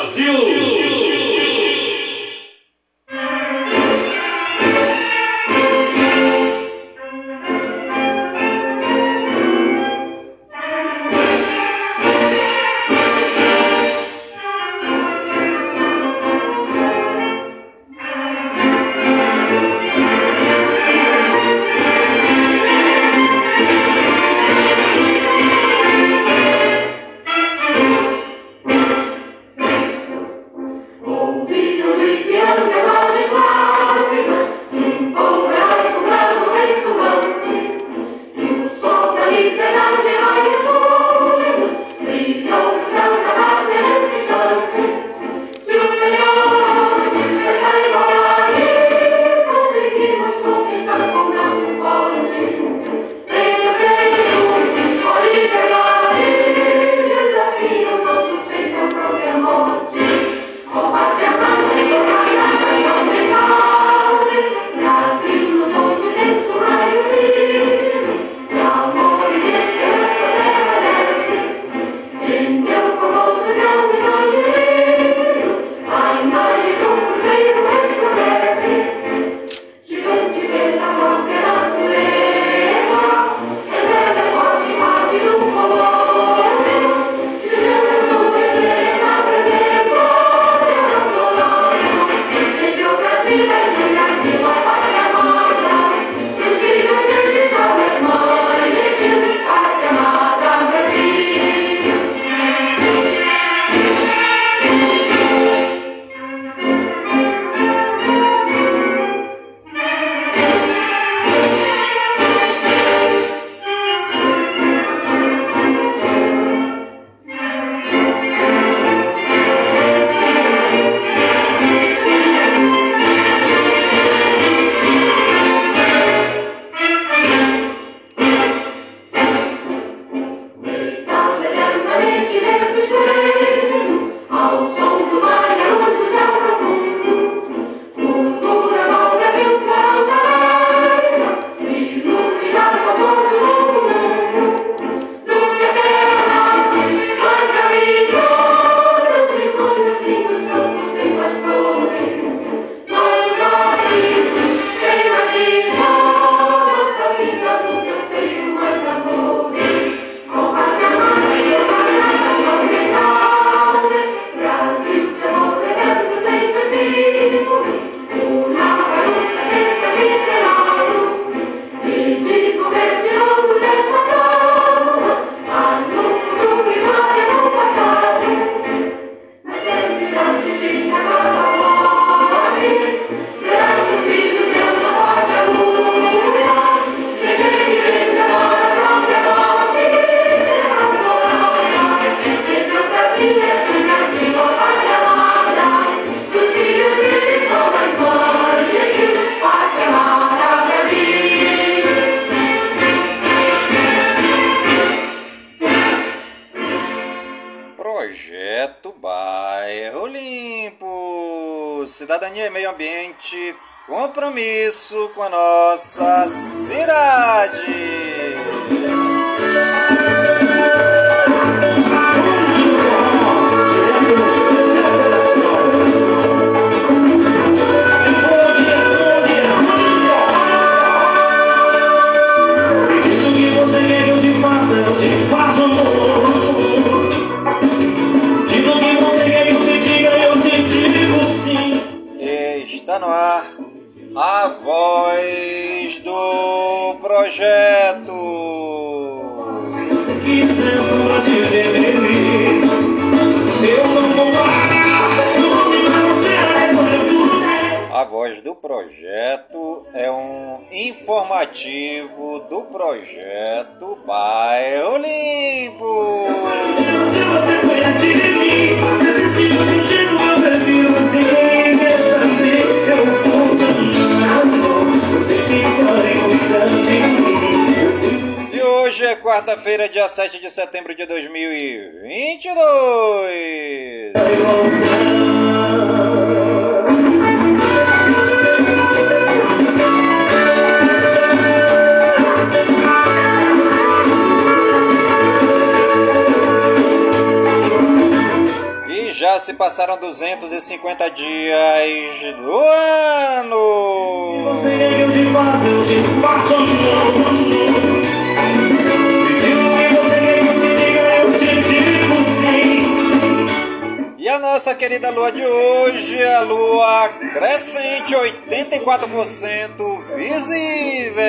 Brasil! compromisso com a nossa Hoje é quarta-feira, dia 7 de setembro de 2022. E Já se passaram 250 dias do ano. Se você quer que eu te faça, eu te faço de novo. A nossa querida lua de hoje, a lua crescente 84% visível.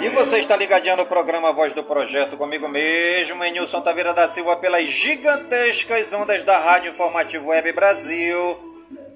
E você está ligadinho no programa Voz do Projeto comigo mesmo, em Nilson Taveira da Silva, pelas gigantescas ondas da Rádio Informativo Web Brasil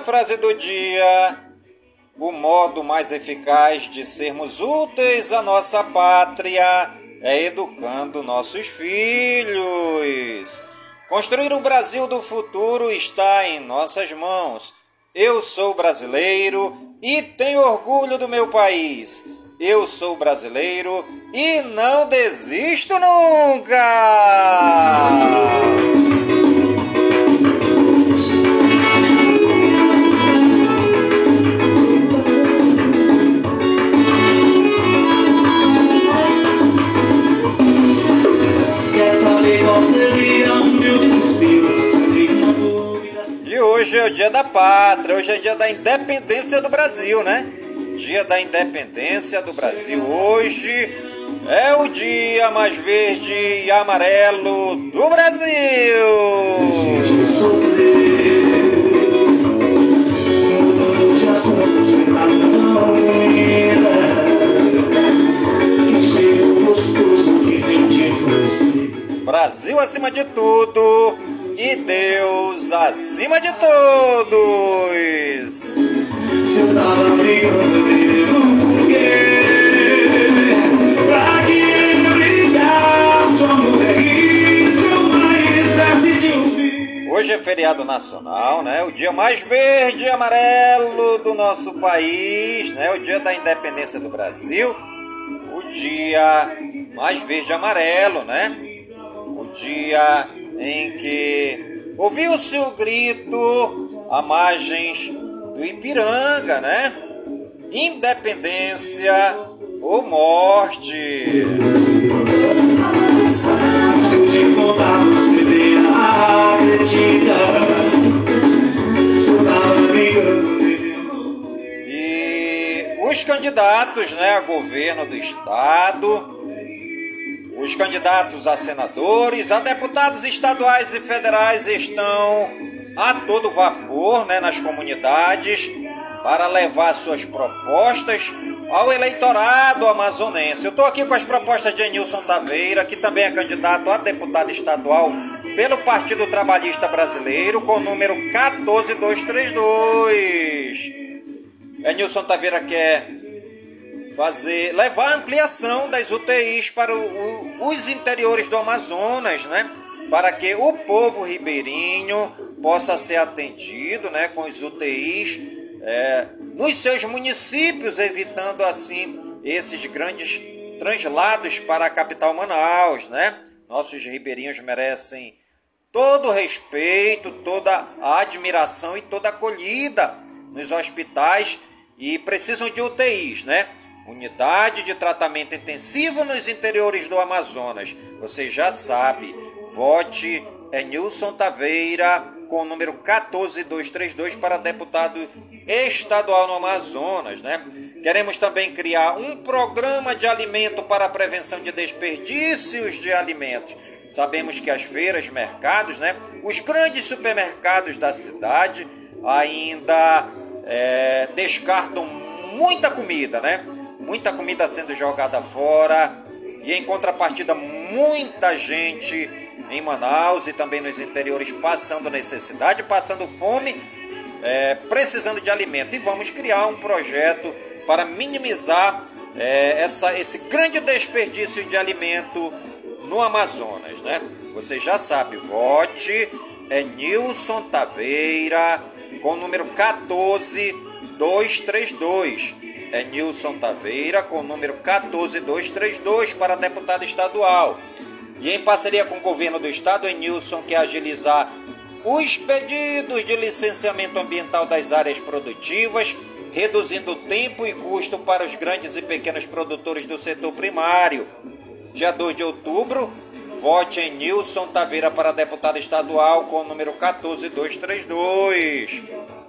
Frase do dia: o modo mais eficaz de sermos úteis à nossa pátria é educando nossos filhos. Construir o Brasil do futuro está em nossas mãos. Eu sou brasileiro e tenho orgulho do meu país. Eu sou brasileiro e não desisto nunca! Hoje é o dia da pátria, hoje é dia da independência do Brasil, né? Dia da independência do Brasil. Hoje é o dia mais verde e amarelo do Brasil. Brasil acima de tudo e Deus acima de todos. Hoje é feriado nacional, né? O dia mais verde e amarelo do nosso país, né? O dia da independência do Brasil. O dia mais verde e amarelo, né? O dia em que ouviu-se o grito a margens do Ipiranga, né? Independência ou morte. E os candidatos né, a governo do estado os candidatos a senadores, a deputados estaduais e federais estão a todo vapor né, nas comunidades para levar suas propostas ao eleitorado amazonense. Eu estou aqui com as propostas de Enilson Taveira, que também é candidato a deputado estadual pelo Partido Trabalhista Brasileiro, com o número 14232. Enilson Taveira quer fazer, levar a ampliação das UTIs para o, o, os interiores do Amazonas, né? Para que o povo ribeirinho possa ser atendido, né? Com os UTIs é, nos seus municípios, evitando assim esses grandes translados para a capital Manaus, né? Nossos ribeirinhos merecem todo o respeito, toda a admiração e toda a acolhida nos hospitais e precisam de UTIs, né? Unidade de tratamento intensivo nos interiores do Amazonas. Você já sabe, vote é Nilson Taveira com o número 14232 para deputado estadual no Amazonas, né? Queremos também criar um programa de alimento para a prevenção de desperdícios de alimentos. Sabemos que as feiras, mercados, né? Os grandes supermercados da cidade ainda é, descartam muita comida, né? Muita comida sendo jogada fora e em contrapartida muita gente em Manaus e também nos interiores passando necessidade, passando fome é, precisando de alimento. E vamos criar um projeto para minimizar é, essa, esse grande desperdício de alimento no Amazonas, né? Você já sabe, vote é Nilson Taveira com o número 14232. É Nilson Taveira com o número 14232 para deputado estadual. E em parceria com o governo do estado, é Nilson quer agilizar os pedidos de licenciamento ambiental das áreas produtivas, reduzindo tempo e custo para os grandes e pequenos produtores do setor primário. Dia 2 de outubro, vote em Nilson Taveira para deputado estadual com o número 14232.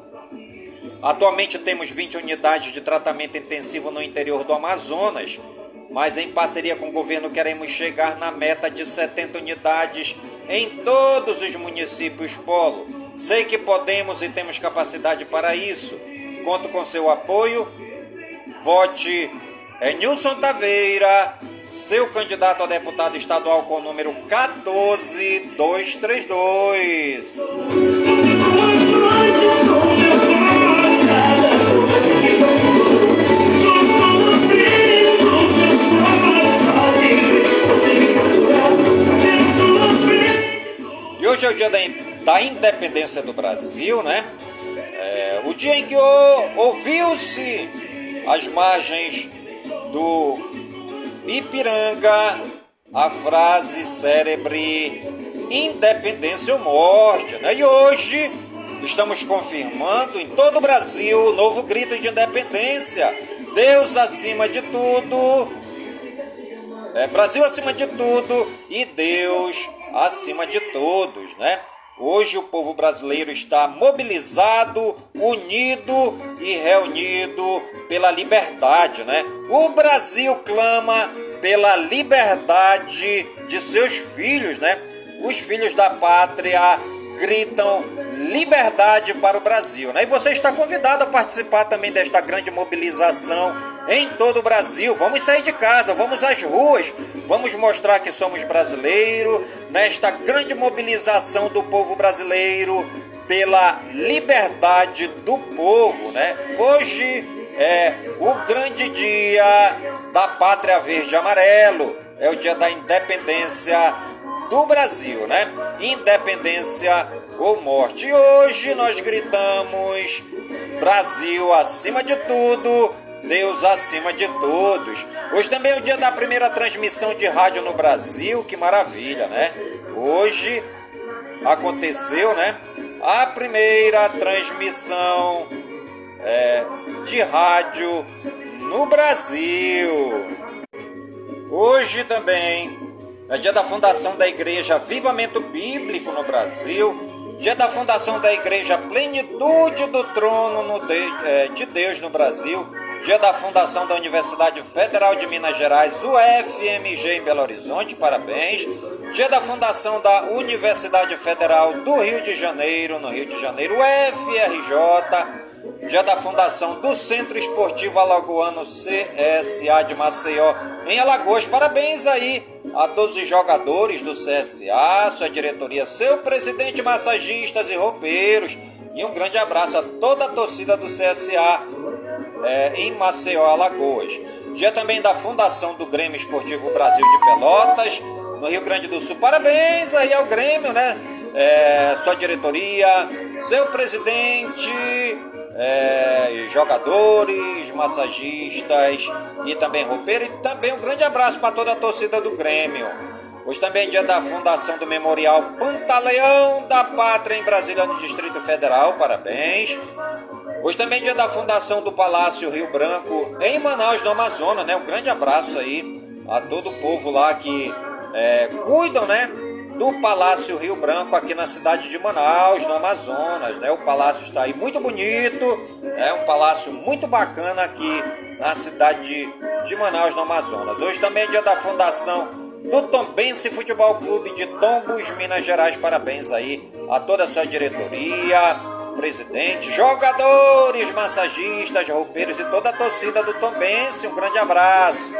Atualmente temos 20 unidades de tratamento intensivo no interior do Amazonas, mas em parceria com o governo queremos chegar na meta de 70 unidades em todos os municípios polo. Sei que podemos e temos capacidade para isso. Conto com seu apoio. Vote em Nilson Taveira, seu candidato a deputado estadual com o número 14232. Hoje é o dia da, da independência do Brasil, né? É, o dia em que ouviu-se as margens do Ipiranga a frase célebre independência ou morte, né? E hoje estamos confirmando em todo o Brasil o novo grito de independência. Deus acima de tudo, é, Brasil acima de tudo e Deus acima de todos, né? Hoje o povo brasileiro está mobilizado, unido e reunido pela liberdade, né? O Brasil clama pela liberdade de seus filhos, né? Os filhos da pátria gritam liberdade para o Brasil, né? E você está convidado a participar também desta grande mobilização em todo o Brasil. Vamos sair de casa, vamos às ruas, vamos mostrar que somos brasileiros nesta grande mobilização do povo brasileiro pela liberdade do povo, né? Hoje é o grande dia da Pátria Verde e Amarelo, é o dia da independência do Brasil, né? Independência ou morte. E hoje nós gritamos Brasil acima de tudo Deus acima de todos. Hoje também é o dia da primeira transmissão de rádio no Brasil, que maravilha, né? Hoje aconteceu, né? A primeira transmissão é, de rádio no Brasil. Hoje também é dia da fundação da Igreja Vivamento Bíblico no Brasil, dia da fundação da Igreja Plenitude do Trono de, é, de Deus no Brasil dia da fundação da Universidade Federal de Minas Gerais, UFMG em Belo Horizonte, parabéns. Dia da fundação da Universidade Federal do Rio de Janeiro, no Rio de Janeiro, UFRJ. Dia da fundação do Centro Esportivo Alagoano CSA de Maceió, em Alagoas. Parabéns aí a todos os jogadores do CSA, sua diretoria, seu presidente, massagistas e roupeiros. E um grande abraço a toda a torcida do CSA é, em Maceió, Alagoas. Dia também da fundação do Grêmio Esportivo Brasil de Pelotas, no Rio Grande do Sul. Parabéns aí ao Grêmio, né? É, sua diretoria, seu presidente, é, jogadores, massagistas e também roupeiro. E também um grande abraço para toda a torcida do Grêmio. Hoje também é dia da fundação do Memorial Pantaleão da Pátria em Brasília, no Distrito Federal. Parabéns. Hoje também é dia da fundação do Palácio Rio Branco em Manaus, no Amazonas, né? Um grande abraço aí a todo o povo lá que é, cuidam, né? Do Palácio Rio Branco aqui na cidade de Manaus, no Amazonas, né? O palácio está aí muito bonito, é um palácio muito bacana aqui na cidade de, de Manaus, no Amazonas. Hoje também é dia da fundação do Tombense Futebol Clube de Tombos, Minas Gerais. Parabéns aí a toda a sua diretoria, presidente, jogadores, massagistas, roupeiros e toda a torcida do Tombense. Um grande abraço.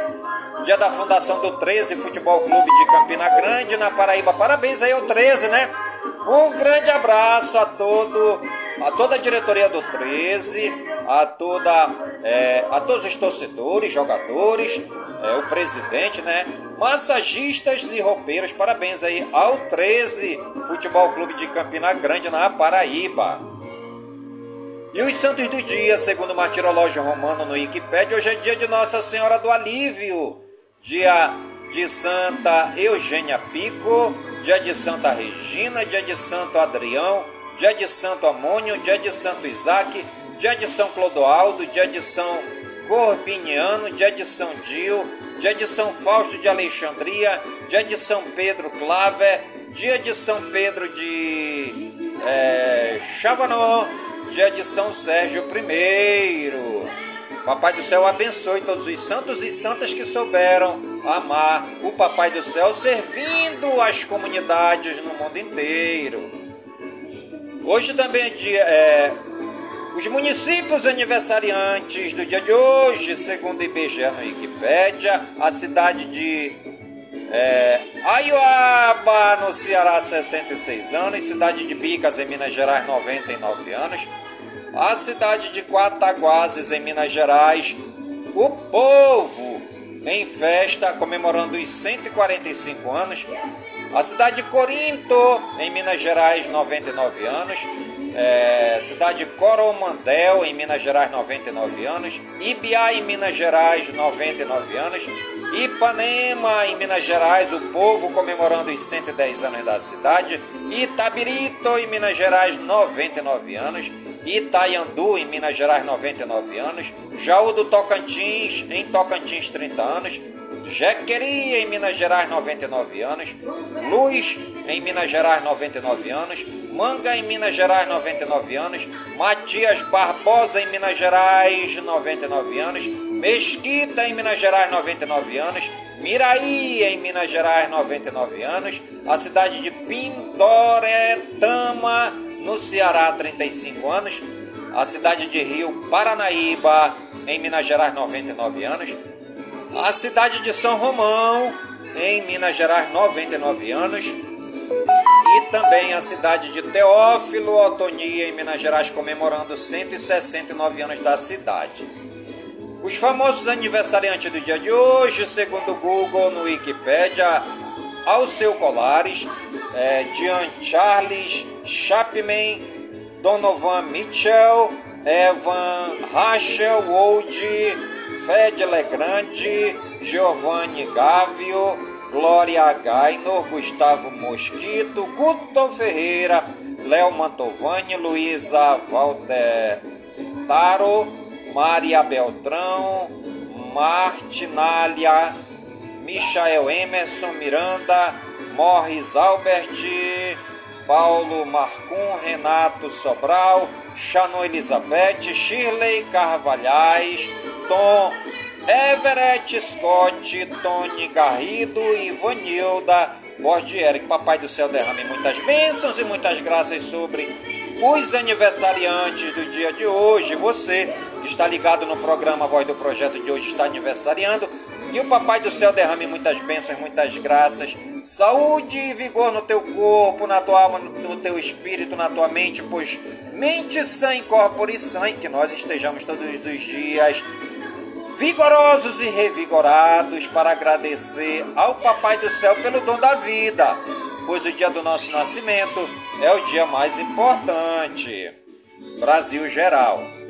Dia da fundação do 13 Futebol Clube de Campina Grande, na Paraíba. Parabéns aí ao 13, né? Um grande abraço a todo a toda a diretoria do 13, a, toda, é, a todos os torcedores, jogadores, é, o presidente, né? Massagistas e roupeiros, parabéns aí ao 13 Futebol Clube de Campina Grande, na Paraíba. E os santos do dia, segundo o martirológio romano no Wikipédia, hoje é dia de Nossa Senhora do Alívio, dia de Santa Eugênia Pico, dia de Santa Regina, dia de Santo Adrião, dia de Santo Amônio, dia de Santo Isaac, dia de São Clodoaldo, dia de São Corbiniano, dia de São Dio, dia de São Fausto de Alexandria, dia de São Pedro Claver, dia de São Pedro de é, Chavanó, dia de São Sérgio I. Papai do céu abençoe todos os santos e santas que souberam amar o Papai do céu, servindo as comunidades no mundo inteiro. Hoje também é dia. É, os municípios aniversariantes do dia de hoje, segundo o IBGE no Wikipédia, a cidade de é, Aioaba, no Ceará, 66 anos, cidade de Bicas, em Minas Gerais, 99 anos, a cidade de Quataguases, em Minas Gerais, o povo em festa comemorando os 145 anos, a cidade de Corinto, em Minas Gerais, 99 anos, é, cidade de Coromandel, em Minas Gerais, 99 anos, Ibiá, em Minas Gerais, 99 anos, Ipanema, em Minas Gerais, o povo comemorando os 110 anos da cidade, Itabirito, em Minas Gerais, 99 anos, Itaiandu, em Minas Gerais, 99 anos, Jaú do Tocantins, em Tocantins, 30 anos, Jequeria, em Minas Gerais, 99 anos, Luz, em Minas Gerais, 99 anos, Manga, em Minas Gerais, 99 anos, Matias Barbosa, em Minas Gerais, 99 anos, Mesquita, em Minas Gerais, 99 anos, Miraí, em Minas Gerais, 99 anos, a cidade de Pindoretama, no Ceará, 35 anos, a cidade de Rio Paranaíba, em Minas Gerais, 99 anos, a cidade de São Romão, em Minas Gerais, 99 anos, e também a cidade de Teófilo Otonia, em Minas Gerais, comemorando 169 anos da cidade. Os famosos aniversariantes do dia de hoje, segundo o Google no Wikipedia, Alceu Colares, é, Charles Chapman, Donovan Mitchell, Evan Rachel Wold, Fed Legrande, Giovanni Gávio, Glória Gainor, Gustavo Mosquito, Guto Ferreira, Léo Mantovani, Luísa Valdetaro, Maria Beltrão, Martinália, Michael Emerson Miranda, Morris Albert, Paulo Marcum, Renato Sobral, Chanon Elizabeth, Shirley Carvalhais, Tom Everett Scott, Tony Garrido e Vanilda Bordieri. Que Papai do Céu derrame muitas bênçãos e muitas graças sobre os aniversariantes do dia de hoje. Você está ligado no programa Voz do Projeto de hoje está aniversariando. Que o Papai do Céu derrame muitas bênçãos, muitas graças, saúde e vigor no teu corpo, na tua alma, no teu espírito, na tua mente, pois mente sã, corpo e sã, que nós estejamos todos os dias vigorosos e revigorados para agradecer ao Papai do Céu pelo dom da vida, pois o dia do nosso nascimento é o dia mais importante. Brasil geral.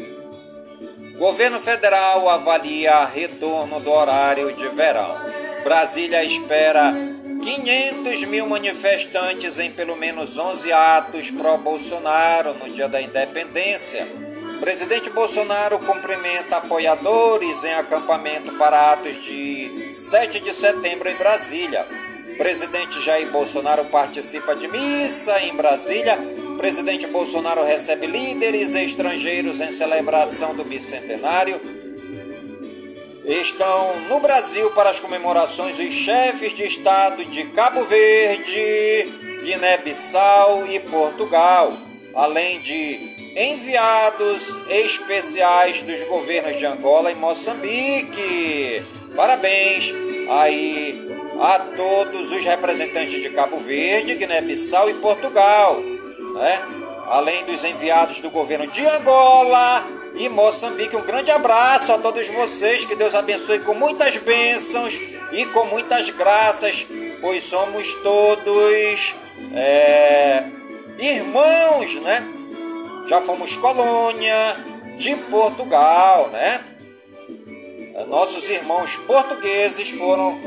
Governo federal avalia retorno do horário de verão. Brasília espera 500 mil manifestantes em pelo menos 11 atos pró-Bolsonaro no dia da independência. Presidente Bolsonaro cumprimenta apoiadores em acampamento para atos de 7 de setembro em Brasília. Presidente Jair Bolsonaro participa de missa em Brasília. Presidente Bolsonaro recebe líderes estrangeiros em celebração do bicentenário. Estão no Brasil para as comemorações os chefes de Estado de Cabo Verde, Guiné-Bissau e Portugal, além de enviados especiais dos governos de Angola e Moçambique. Parabéns aí a todos os representantes de Cabo Verde, Guiné-Bissau e Portugal, né? além dos enviados do governo de Angola e Moçambique. Um grande abraço a todos vocês, que Deus abençoe com muitas bênçãos e com muitas graças, pois somos todos é, irmãos, né? Já fomos colônia de Portugal, né? Nossos irmãos portugueses foram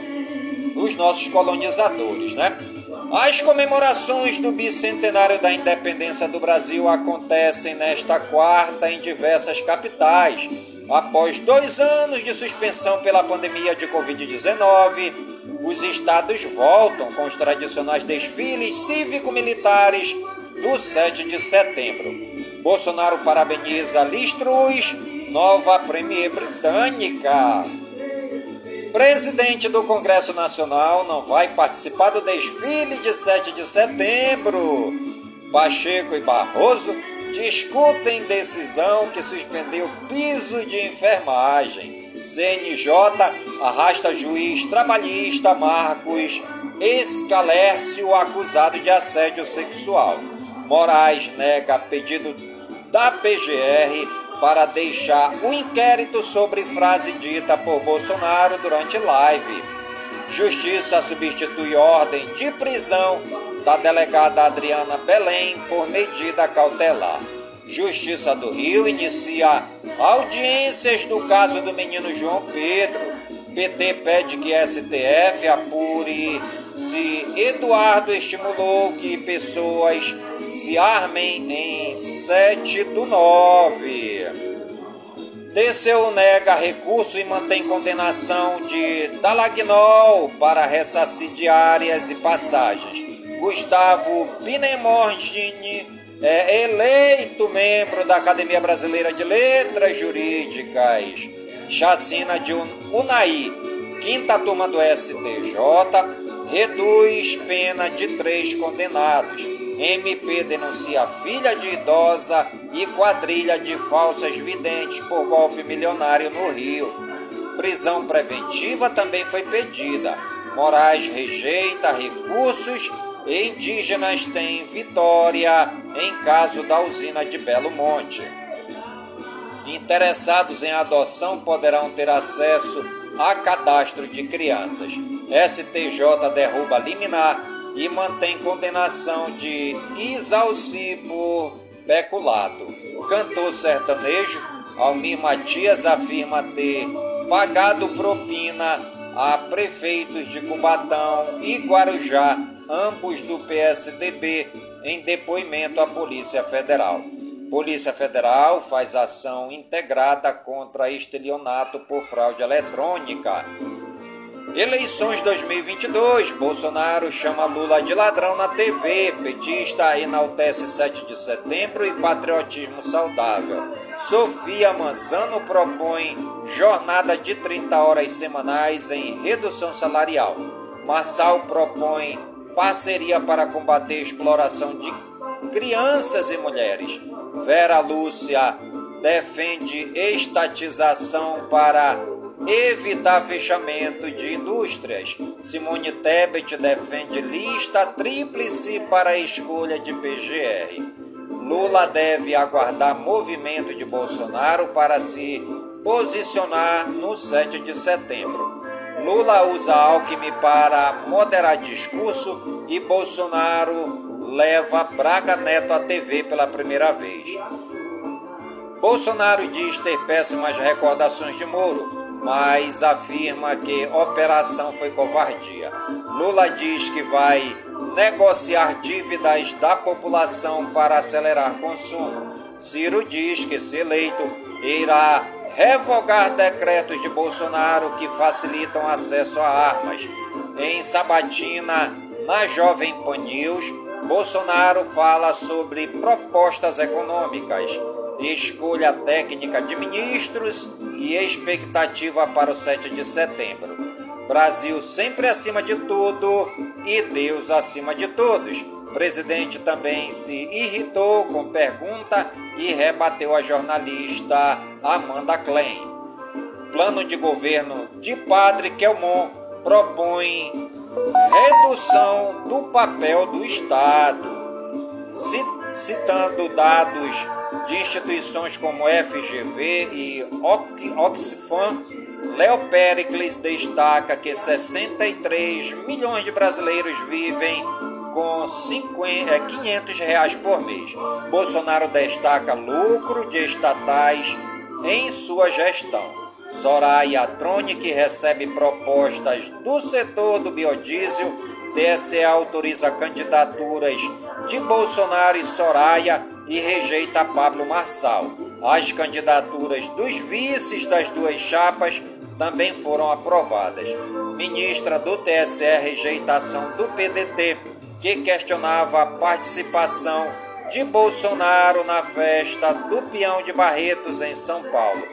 os nossos colonizadores, né? As comemorações do bicentenário da independência do Brasil acontecem nesta quarta em diversas capitais. Após dois anos de suspensão pela pandemia de Covid-19, os estados voltam com os tradicionais desfiles cívico-militares do 7 de setembro. Bolsonaro parabeniza Liz nova premier britânica. Presidente do Congresso Nacional não vai participar do desfile de 7 de setembro. Pacheco e Barroso discutem decisão que suspendeu piso de enfermagem. CNJ arrasta juiz trabalhista Marcos Escalércio acusado de assédio sexual. Moraes nega pedido da PGR para deixar o um inquérito sobre frase dita por Bolsonaro durante live. Justiça substitui ordem de prisão da delegada Adriana Belém por medida cautelar. Justiça do Rio inicia audiências do caso do menino João Pedro. PT pede que STF apure se Eduardo estimulou que pessoas se armem em 7 do 9. TCU nega recurso e mantém condenação de Dalagnol para ressarcidiárias e passagens. Gustavo Pinemorgini é eleito membro da Academia Brasileira de Letras Jurídicas. Chacina de Unai, quinta turma do STJ, reduz pena de três condenados. MP denuncia filha de idosa e quadrilha de falsas videntes por golpe milionário no Rio. Prisão preventiva também foi pedida. Moraes rejeita recursos e indígenas têm vitória em caso da usina de Belo Monte. Interessados em adoção poderão ter acesso a cadastro de crianças. STJ derruba liminar e mantém condenação de Isalci por peculado. Cantor sertanejo, Almir Matias afirma ter pagado propina a prefeitos de Cubatão e Guarujá, ambos do PSDB, em depoimento à Polícia Federal. Polícia Federal faz ação integrada contra estelionato por fraude eletrônica. Eleições 2022. Bolsonaro chama Lula de ladrão na TV. Petista enaltece 7 de setembro e patriotismo saudável. Sofia Manzano propõe jornada de 30 horas semanais em redução salarial. Marçal propõe parceria para combater exploração de crianças e mulheres. Vera Lúcia defende estatização para evitar fechamento de indústrias. Simone Tebet defende lista tríplice para a escolha de PGR. Lula deve aguardar movimento de Bolsonaro para se posicionar no 7 de setembro. Lula usa Alckmin para moderar discurso e Bolsonaro leva Braga Neto à TV pela primeira vez. Bolsonaro diz ter péssimas recordações de Moro, mas afirma que operação foi covardia. Lula diz que vai negociar dívidas da população para acelerar consumo. Ciro diz que, se eleito, irá revogar decretos de Bolsonaro que facilitam acesso a armas. Em Sabatina, na Jovem Pan News, Bolsonaro fala sobre propostas econômicas escolha técnica de ministros e expectativa para o 7 de setembro. Brasil sempre acima de tudo e Deus acima de todos. Presidente também se irritou com pergunta e rebateu a jornalista Amanda Klein. Plano de governo de Padre Kelmon propõe redução do papel do Estado. citando dados de instituições como FGV e Oxfam, Léo Pericles destaca que 63 milhões de brasileiros vivem com 50, 500 é, reais por mês. Bolsonaro destaca lucro de estatais em sua gestão. Soraya Tronic recebe propostas do setor do biodiesel. TSE autoriza candidaturas de Bolsonaro e Soraya e rejeita Pablo Marçal. As candidaturas dos vices das duas chapas também foram aprovadas. Ministra do TSE rejeitação do PDT, que questionava a participação de Bolsonaro na festa do Peão de Barretos em São Paulo.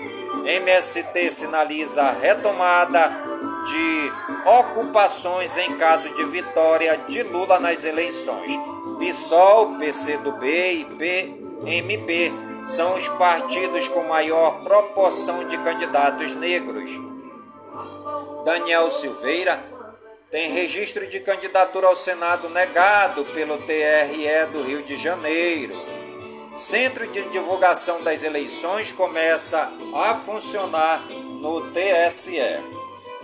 MST sinaliza a retomada de ocupações em caso de vitória de Lula nas eleições. PSOL, PCdoB e PMB são os partidos com maior proporção de candidatos negros. Daniel Silveira tem registro de candidatura ao Senado negado pelo TRE do Rio de Janeiro. Centro de Divulgação das Eleições começa a funcionar no TSE.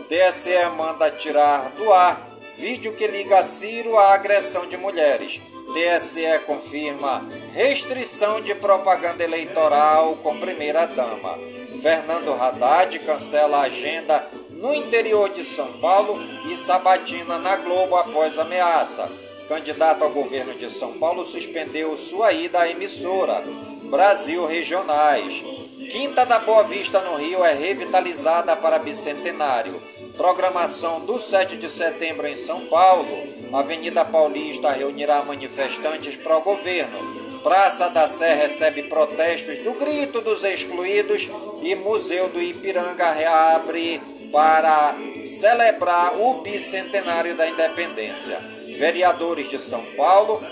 TSE manda tirar do ar vídeo que liga Ciro à agressão de mulheres. TSE confirma restrição de propaganda eleitoral com primeira-dama. Fernando Haddad cancela a agenda no interior de São Paulo e sabatina na Globo após ameaça. Candidato ao governo de São Paulo suspendeu sua ida à emissora. Brasil Regionais. Quinta da Boa Vista no Rio é revitalizada para bicentenário. Programação do 7 de setembro em São Paulo. Avenida Paulista reunirá manifestantes o governo. Praça da Sé recebe protestos do Grito dos Excluídos e Museu do Ipiranga reabre para celebrar o bicentenário da independência. Vereadores de São Paulo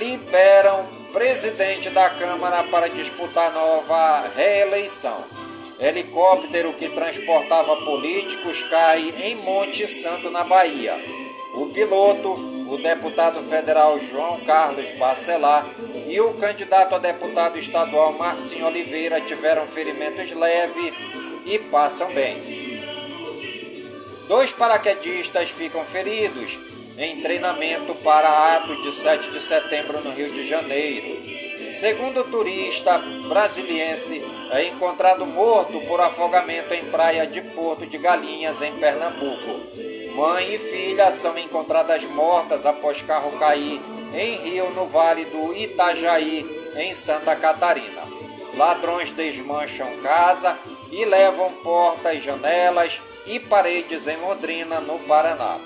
liberam presidente da Câmara para disputar nova reeleição. Helicóptero que transportava políticos cai em Monte Santo, na Bahia. O piloto, o deputado federal João Carlos Bacelar e o candidato a deputado estadual Marcinho Oliveira tiveram ferimentos leves e passam bem. Dois paraquedistas ficam feridos em treinamento para ato de 7 de setembro no Rio de Janeiro. Segundo o turista brasiliense, é encontrado morto por afogamento em praia de Porto de Galinhas, em Pernambuco. Mãe e filha são encontradas mortas após carro cair em rio no Vale do Itajaí, em Santa Catarina. Ladrões desmancham casa e levam portas, janelas, e Paredes, em Londrina, no Paraná.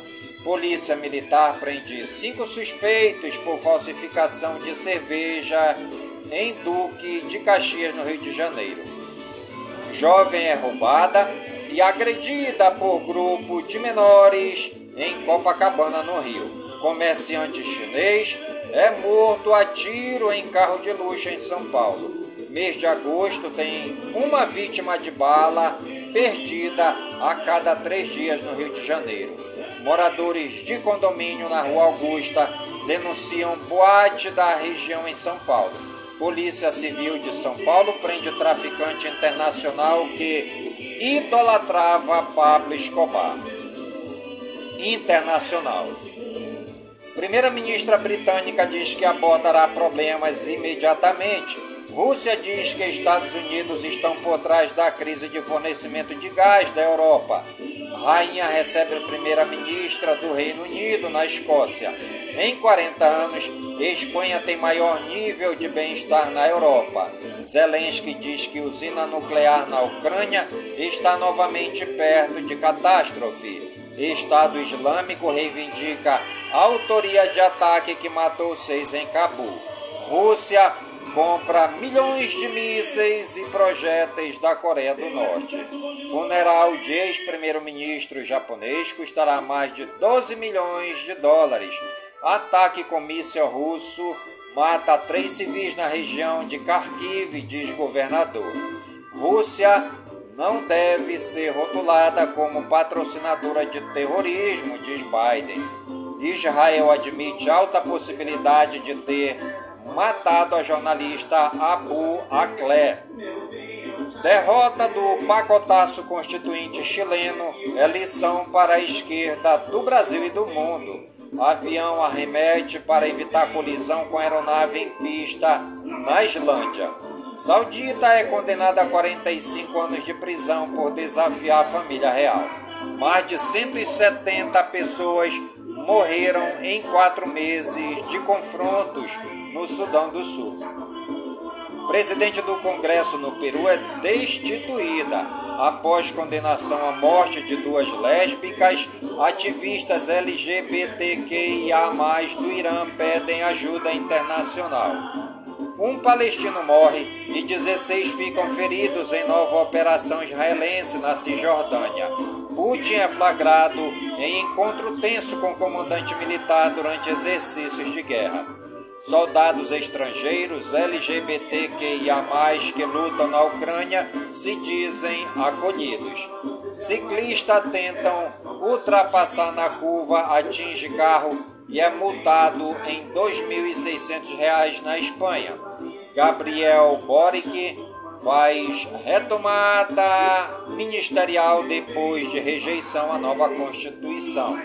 Polícia Militar prende cinco suspeitos por falsificação de cerveja em Duque de Caxias, no Rio de Janeiro. Jovem é roubada e agredida por grupo de menores em Copacabana, no Rio. Comerciante chinês é morto a tiro em carro de luxo em São Paulo. Mês de agosto tem uma vítima de bala perdida a cada três dias no Rio de Janeiro. Moradores de condomínio na Rua Augusta denunciam boate da região em São Paulo. Polícia Civil de São Paulo prende traficante internacional que idolatrava Pablo Escobar. Internacional. Primeira-ministra britânica diz que abordará problemas imediatamente Rússia diz que Estados Unidos estão por trás da crise de fornecimento de gás da Europa. Rainha recebe a primeira-ministra do Reino Unido na Escócia. Em 40 anos, Espanha tem maior nível de bem-estar na Europa. Zelensky diz que usina nuclear na Ucrânia está novamente perto de catástrofe. Estado Islâmico reivindica autoria de ataque que matou seis em Cabul. Rússia compra milhões de mísseis e projéteis da Coreia do Norte. Funeral de ex-primeiro-ministro japonês custará mais de 12 milhões de dólares. Ataque com míssil russo mata três civis na região de Kharkiv, diz governador. Rússia não deve ser rotulada como patrocinadora de terrorismo, diz Biden. Israel admite alta possibilidade de ter matado a jornalista Abu Akleh. Derrota do pacotaço constituinte chileno é lição para a esquerda do Brasil e do mundo. Avião arremete para evitar colisão com aeronave em pista na Islândia. Saudita é condenada a 45 anos de prisão por desafiar a família real. Mais de 170 pessoas morreram em quatro meses de confrontos no Sudão do Sul. Presidente do Congresso no Peru é destituída após condenação à morte de duas lésbicas. Ativistas LGBTQIA+ do Irã pedem ajuda internacional. Um palestino morre e 16 ficam feridos em nova operação israelense na Cisjordânia. Putin é flagrado em encontro tenso com o comandante militar durante exercícios de guerra. Soldados estrangeiros LGBTQIA, que lutam na Ucrânia, se dizem acolhidos. Ciclista tentam ultrapassar na curva, atinge carro e é multado em R$ 2.600 na Espanha. Gabriel Boric faz retomada ministerial depois de rejeição à nova Constituição.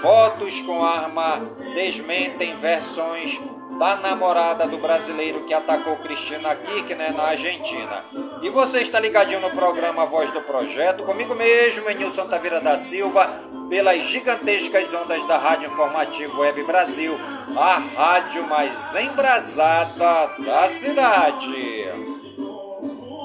Fotos com arma desmentem versões da namorada do brasileiro que atacou Cristina Kirchner na Argentina. E você está ligadinho no programa Voz do Projeto, comigo mesmo, Nilson Taveira da Silva, pelas gigantescas ondas da Rádio Informativo Web Brasil, a rádio mais embrasada da cidade.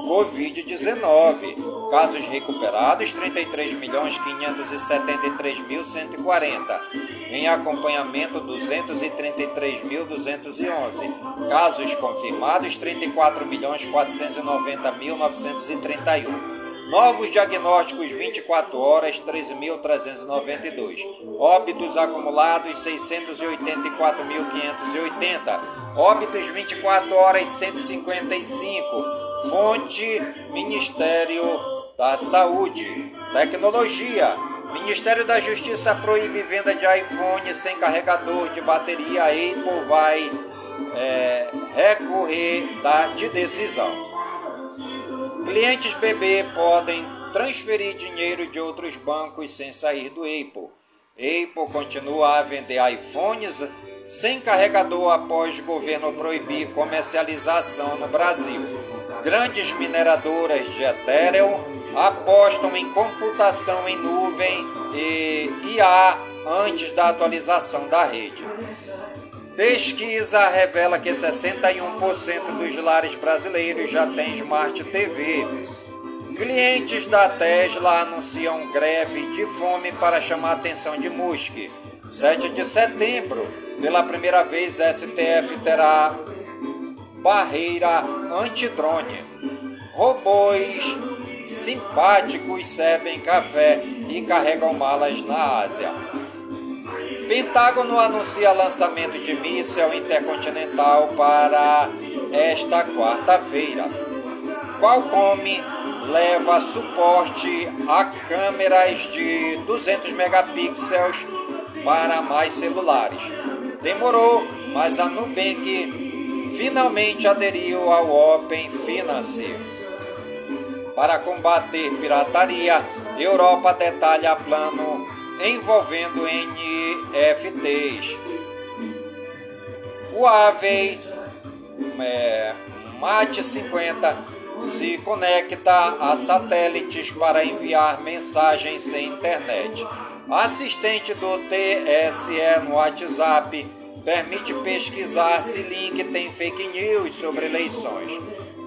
Covid-19. Casos recuperados 33.573.140 em acompanhamento 233.211. Casos confirmados 34.490.931. Novos diagnósticos 24 horas 13.392. Óbitos acumulados 684.580. Óbitos 24 horas 155. Fonte Ministério da Saúde. Tecnologia Ministério da Justiça proíbe venda de iPhone sem carregador de bateria. A Apple vai é, recorrer da, de decisão. Clientes BB podem transferir dinheiro de outros bancos sem sair do Apple. Apple continua a vender iPhones sem carregador após o governo proibir comercialização no Brasil. Grandes mineradoras de Ethereum apostam em computação em nuvem e IA antes da atualização da rede. Pesquisa revela que 61% dos lares brasileiros já têm Smart TV. Clientes da Tesla anunciam greve de fome para chamar a atenção de Musk. 7 de setembro, pela primeira vez, STF terá barreira antidrone. Robôs simpáticos servem café e carregam malas na Ásia. Pentágono anuncia lançamento de míssil intercontinental para esta quarta-feira. Qualcomm leva suporte a câmeras de 200 megapixels para mais celulares. Demorou, mas a Nubank finalmente aderiu ao Open Finance. Para combater pirataria, Europa detalha plano envolvendo NFTs. O Huawei é, Mate 50 se conecta a satélites para enviar mensagens sem internet. Assistente do TSE no WhatsApp permite pesquisar se link tem fake news sobre eleições.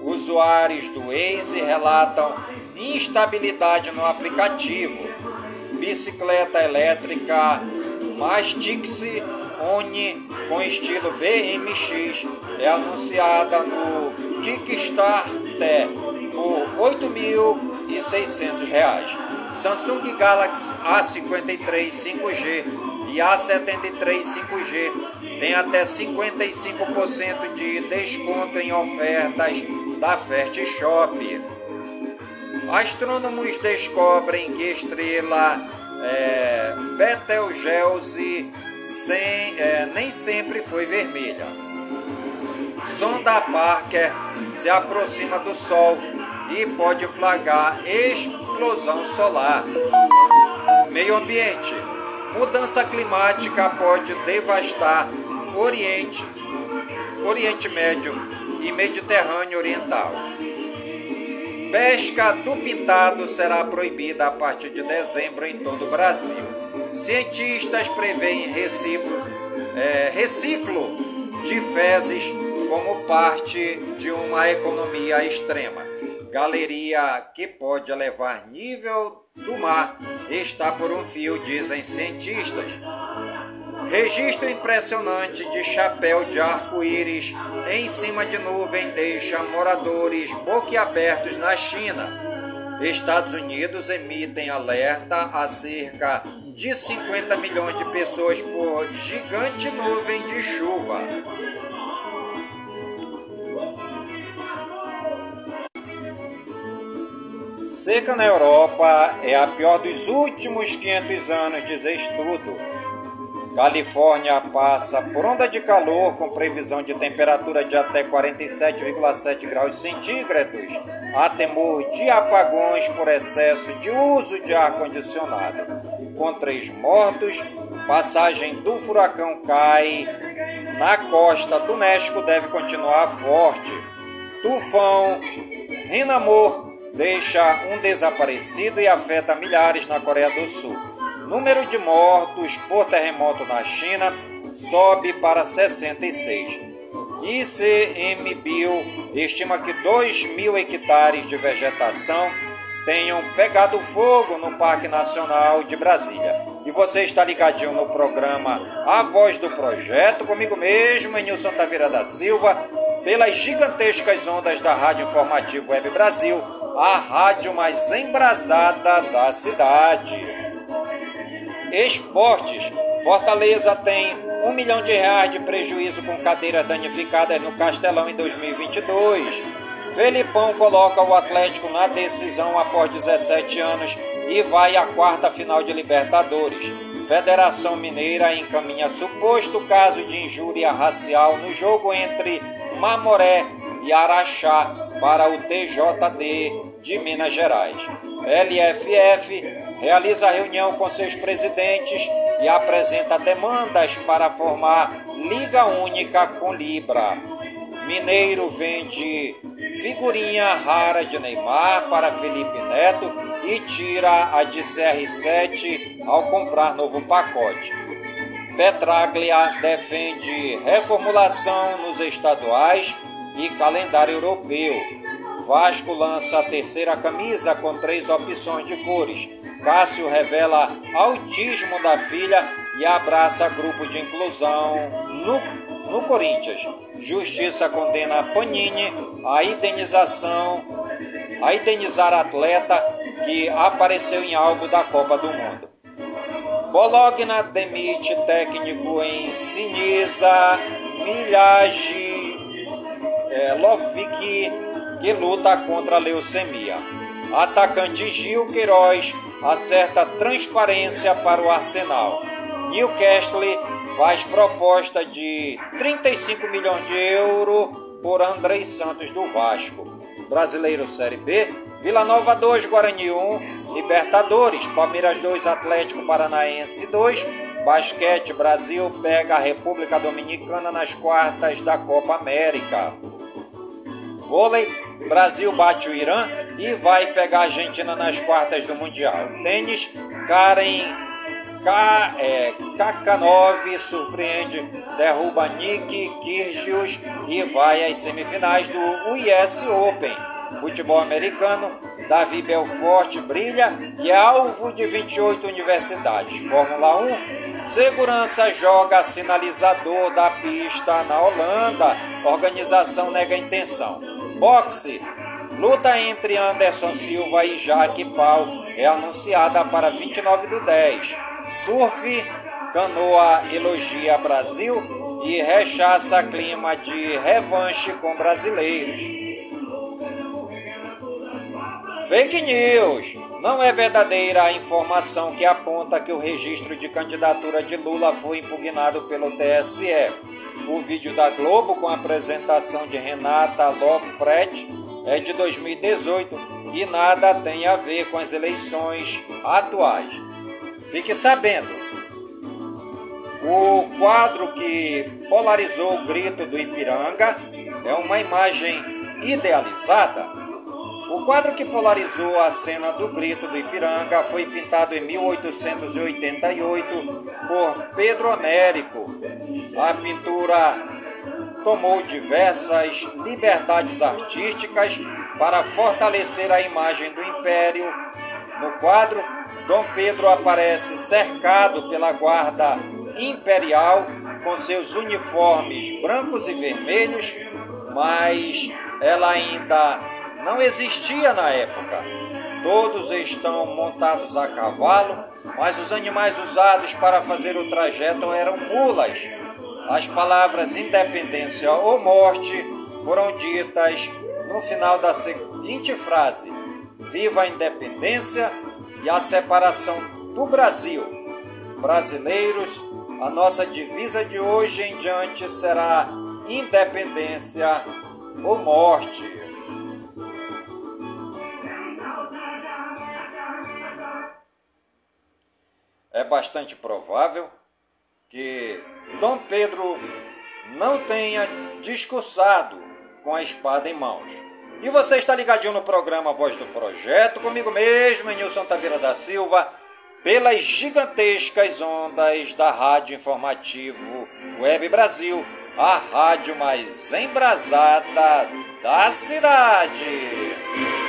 Usuários do Waze relatam instabilidade no aplicativo. Bicicleta elétrica Mastix Oni com estilo BMX é anunciada no Kickstarter por R$ 8.600. Samsung Galaxy A53 5G e A73 5G tem até 55% de desconto em ofertas da Fast Shop. Astrônomos descobrem que estrela é, Betelgeuse sem, é, nem sempre foi vermelha. sonda Parker se aproxima do Sol e pode flagrar explosão solar. Meio ambiente. Mudança climática pode devastar Oriente, Oriente Médio e Mediterrâneo Oriental. Pesca do pintado será proibida a partir de dezembro em todo o Brasil. Cientistas preveem reciclo, é, reciclo de fezes como parte de uma economia extrema. Galeria que pode elevar nível do mar está por um fio, dizem cientistas. Registro impressionante de chapéu de arco-íris em cima de nuvem deixa moradores boquiabertos na China. Estados Unidos emitem alerta a cerca de 50 milhões de pessoas por gigante nuvem de chuva. Seca na Europa é a pior dos últimos 500 anos, diz estudo. Califórnia passa por onda de calor com previsão de temperatura de até 47,7 graus centígrados. Há temor de apagões por excesso de uso de ar-condicionado. Com três mortos, passagem do furacão cai na costa do México deve continuar forte. Tufão Rinamor deixa um desaparecido e afeta milhares na Coreia do Sul. Número de mortos por terremoto na China sobe para 66. ICMBio estima que 2 mil hectares de vegetação tenham pegado fogo no Parque Nacional de Brasília. E você está ligadinho no programa A Voz do Projeto, comigo mesmo, Nilson Taveira da Silva, pelas gigantescas ondas da Rádio Informativo Web Brasil a rádio mais embrasada da cidade. Esportes. Fortaleza tem um milhão de reais de prejuízo com cadeiras danificadas no Castelão em 2022. Felipão coloca o Atlético na decisão após 17 anos e vai à quarta final de Libertadores. Federação Mineira encaminha suposto caso de injúria racial no jogo entre Mamoré e Araxá para o TJD de Minas Gerais. LFF realiza reunião com seus presidentes e apresenta demandas para formar Liga Única com Libra. Mineiro vende figurinha rara de Neymar para Felipe Neto e tira a de CR7 ao comprar novo pacote. Petraglia defende reformulação nos estaduais e calendário europeu. Vasco lança a terceira camisa com três opções de cores. Cássio revela autismo da filha e abraça grupo de inclusão no, no Corinthians. Justiça condena Panini a indenização, a indenizar atleta que apareceu em algo da Copa do Mundo. Bologna demite técnico em Sinisa, Milhage, é, Lovik que luta contra a leucemia. Atacante Gil Queiroz acerta transparência para o Arsenal. Newcastle faz proposta de 35 milhões de euros por Andrei Santos do Vasco. Brasileiro Série B, Vila Nova 2, Guarani 1, Libertadores, Palmeiras 2, Atlético Paranaense 2, Basquete Brasil pega a República Dominicana nas quartas da Copa América. Vôlei, Brasil bate o Irã e vai pegar a Argentina nas quartas do Mundial. Tênis, Karen K, é, Kakanov surpreende, derruba Nick Kyrgios e vai às semifinais do US Open. Futebol americano, Davi Belfort brilha e é alvo de 28 universidades. Fórmula 1, segurança joga sinalizador da pista na Holanda. Organização nega intenção. Boxe. Luta entre Anderson Silva e Jaque Pau é anunciada para 29 do 10. Surf. Canoa elogia Brasil e rechaça clima de revanche com brasileiros. Fake news. Não é verdadeira a informação que aponta que o registro de candidatura de Lula foi impugnado pelo TSE. o vídeo da Globo com a apresentação de Renata Lopretti é de 2018 e nada tem a ver com as eleições atuais. Fique sabendo, o quadro que polarizou o grito do Ipiranga é uma imagem idealizada. O quadro que polarizou a cena do grito do Ipiranga foi pintado em 1888 por Pedro Américo. A pintura tomou diversas liberdades artísticas para fortalecer a imagem do império. No quadro, Dom Pedro aparece cercado pela guarda imperial com seus uniformes brancos e vermelhos, mas ela ainda não existia na época. Todos estão montados a cavalo, mas os animais usados para fazer o trajeto eram mulas as palavras independência ou morte foram ditas no final da seguinte frase: Viva a independência e a separação do Brasil. Brasileiros, a nossa divisa de hoje em diante será independência ou morte. É bastante provável que Dom Pedro não tenha discursado com a espada em mãos. E você está ligadinho no programa Voz do Projeto, comigo mesmo, Nilson Taveira da Silva, pelas gigantescas ondas da Rádio Informativo Web Brasil, a rádio mais embrasada da cidade.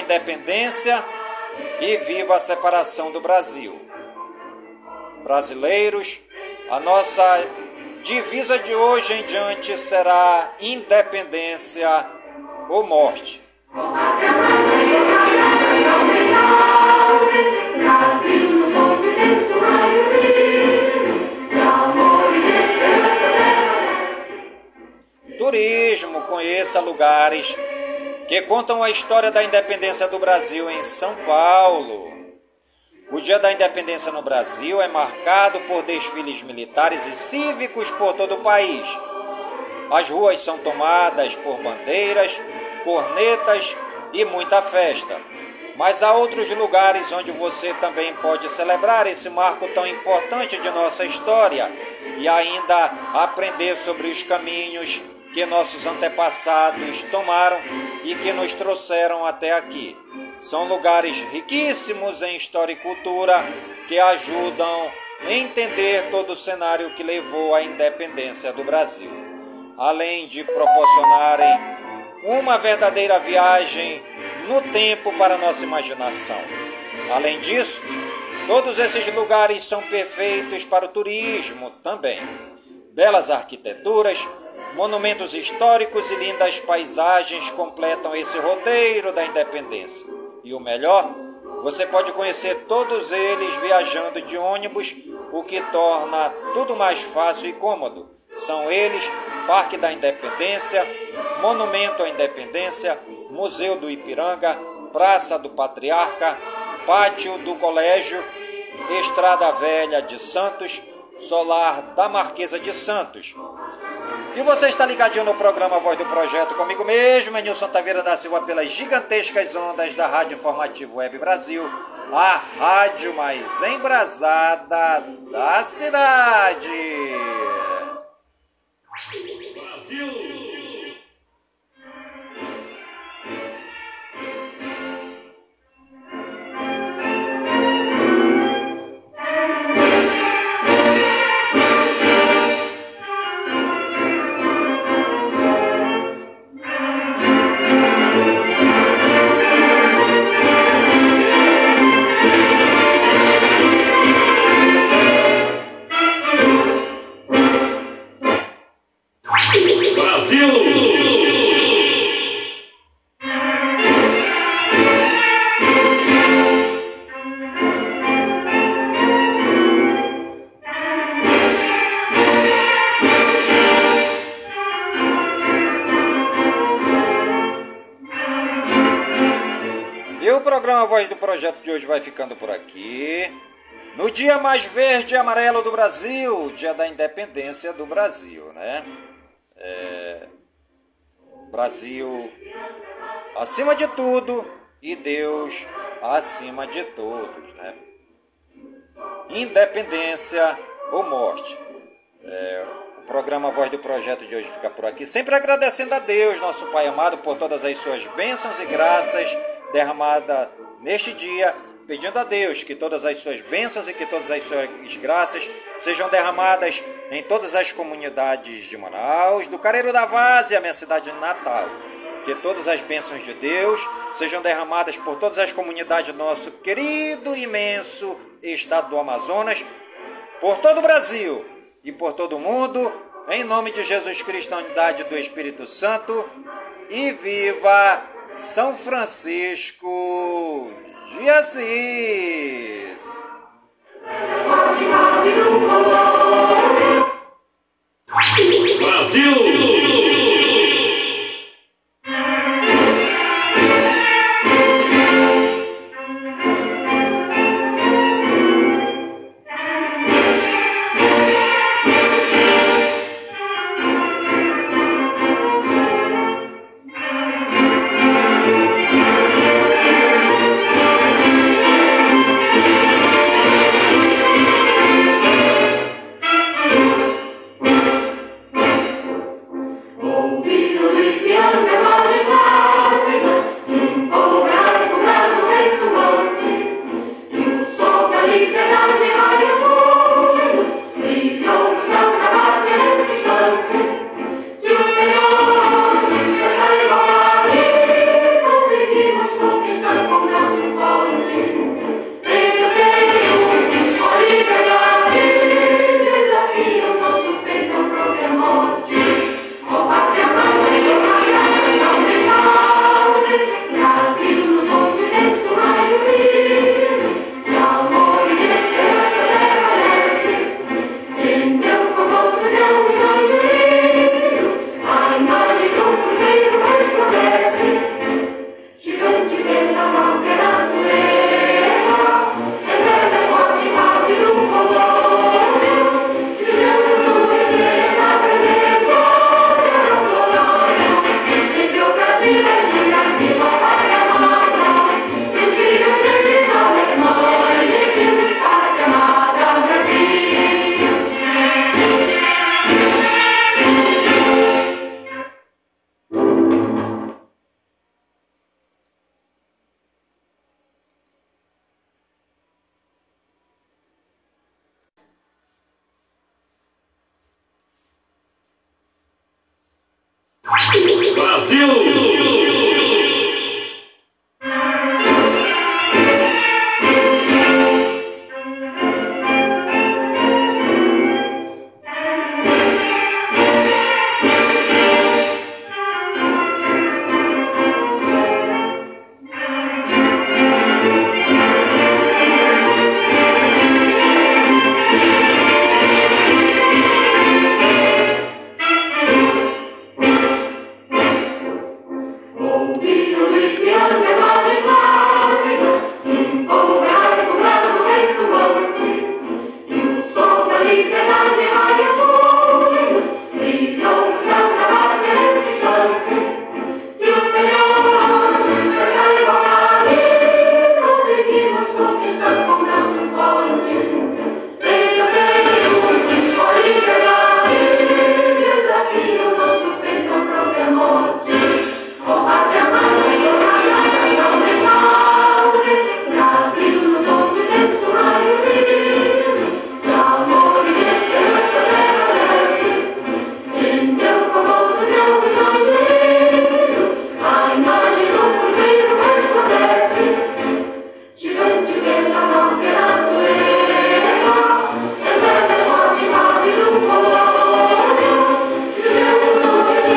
Independência e viva a separação do Brasil. Brasileiros, a nossa divisa de hoje em diante será independência ou morte. Turismo, conheça lugares que contam a história da independência do Brasil em São Paulo. O Dia da Independência no Brasil é marcado por desfiles militares e cívicos por todo o país. As ruas são tomadas por bandeiras, cornetas e muita festa. Mas há outros lugares onde você também pode celebrar esse marco tão importante de nossa história e ainda aprender sobre os caminhos que nossos antepassados tomaram e que nos trouxeram até aqui. São lugares riquíssimos em história e cultura que ajudam a entender todo o cenário que levou à independência do Brasil. Além de proporcionarem uma verdadeira viagem no tempo para nossa imaginação. Além disso, todos esses lugares são perfeitos para o turismo também. Belas arquiteturas, monumentos históricos e lindas paisagens completam esse roteiro da independência. E o melhor, você pode conhecer todos eles viajando de ônibus, o que torna tudo mais fácil e cômodo. São eles Parque da Independência, Monumento à Independência, Museu do Ipiranga, Praça do Patriarca, Pátio do Colégio, Estrada Velha de Santos, Solar da Marquesa de Santos. E você está ligadinho no programa Voz do Projeto comigo mesmo, Nilson Taveira da Silva, pelas gigantescas ondas da Rádio Informativo Web Brasil, a rádio mais embrasada da cidade. Programa Voz do Projeto de hoje vai ficando por aqui. No dia mais verde e amarelo do Brasil, dia da independência do Brasil, né? É... Brasil acima de tudo e Deus acima de todos, né? Independência ou morte. É, o programa Voz do Projeto de hoje fica por aqui, sempre agradecendo a Deus, nosso Pai amado, por todas as suas bênçãos e graças derramadas neste dia, pedindo a Deus que todas as suas bênçãos e que todas as suas graças sejam derramadas em todas as comunidades de Manaus, do Careiro da Várzea, minha cidade natal. Que todas as bênçãos de Deus sejam derramadas por todas as comunidades do nosso querido, imenso estado do Amazonas, por todo o Brasil e por todo o mundo, em nome de Jesus Cristo, na unidade do Espírito Santo, e viva São Francisco de Assis! Brasil! Brasil!